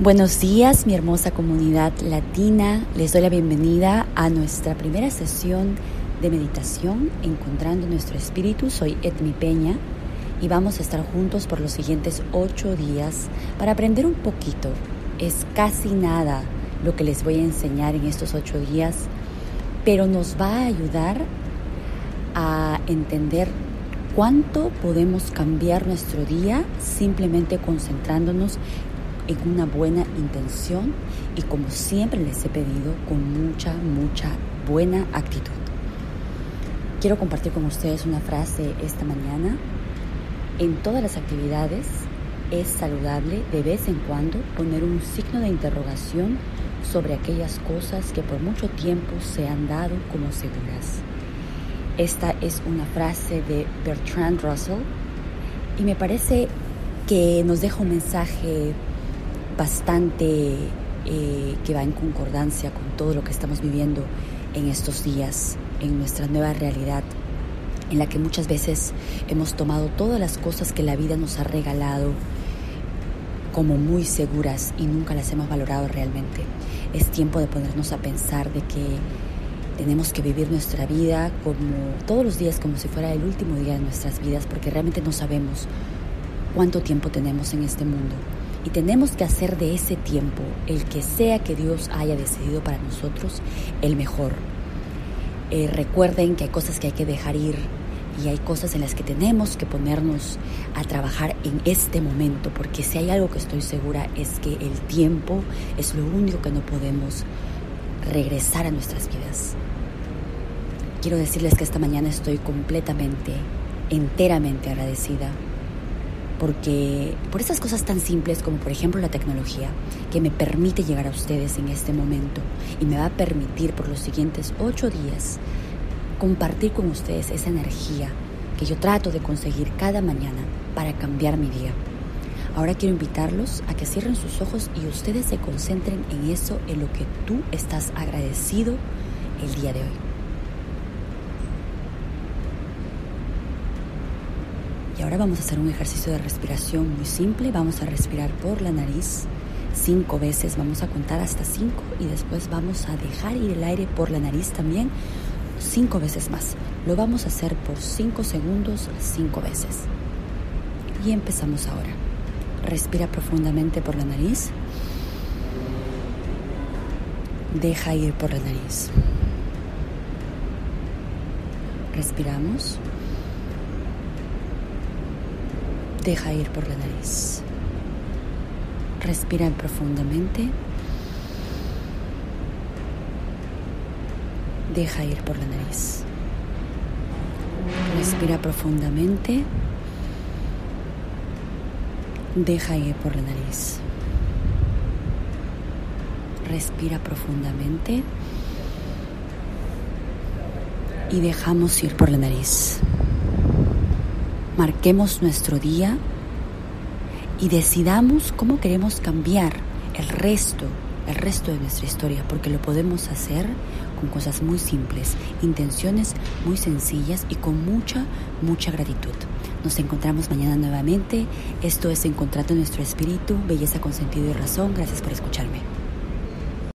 Buenos días, mi hermosa comunidad latina. Les doy la bienvenida a nuestra primera sesión de meditación Encontrando nuestro espíritu. Soy Edmi Peña y vamos a estar juntos por los siguientes ocho días para aprender un poquito. Es casi nada lo que les voy a enseñar en estos ocho días, pero nos va a ayudar a entender cuánto podemos cambiar nuestro día simplemente concentrándonos en una buena intención y como siempre les he pedido, con mucha, mucha buena actitud. Quiero compartir con ustedes una frase esta mañana. En todas las actividades es saludable de vez en cuando poner un signo de interrogación sobre aquellas cosas que por mucho tiempo se han dado como seguras. Esta es una frase de Bertrand Russell y me parece que nos deja un mensaje bastante eh, que va en concordancia con todo lo que estamos viviendo en estos días, en nuestra nueva realidad, en la que muchas veces hemos tomado todas las cosas que la vida nos ha regalado como muy seguras y nunca las hemos valorado realmente. Es tiempo de ponernos a pensar de que tenemos que vivir nuestra vida como todos los días como si fuera el último día de nuestras vidas porque realmente no sabemos cuánto tiempo tenemos en este mundo y tenemos que hacer de ese tiempo, el que sea que Dios haya decidido para nosotros, el mejor. Eh, recuerden que hay cosas que hay que dejar ir y hay cosas en las que tenemos que ponernos a trabajar en este momento, porque si hay algo que estoy segura es que el tiempo es lo único que no podemos regresar a nuestras vidas. Quiero decirles que esta mañana estoy completamente, enteramente agradecida porque por esas cosas tan simples como por ejemplo la tecnología, que me permite llegar a ustedes en este momento y me va a permitir por los siguientes ocho días compartir con ustedes esa energía que yo trato de conseguir cada mañana para cambiar mi día. Ahora quiero invitarlos a que cierren sus ojos y ustedes se concentren en eso, en lo que tú estás agradecido el día de hoy. Ahora vamos a hacer un ejercicio de respiración muy simple. Vamos a respirar por la nariz cinco veces. Vamos a contar hasta cinco y después vamos a dejar ir el aire por la nariz también cinco veces más. Lo vamos a hacer por cinco segundos, cinco veces. Y empezamos ahora. Respira profundamente por la nariz. Deja ir por la nariz. Respiramos. Deja ir por la nariz. Respira profundamente. Deja ir por la nariz. Respira profundamente. Deja ir por la nariz. Respira profundamente. Y dejamos ir por la nariz marquemos nuestro día y decidamos cómo queremos cambiar el resto, el resto de nuestra historia, porque lo podemos hacer con cosas muy simples, intenciones muy sencillas y con mucha, mucha gratitud. Nos encontramos mañana nuevamente. Esto es Encontrando nuestro espíritu, belleza con sentido y razón. Gracias por escucharme.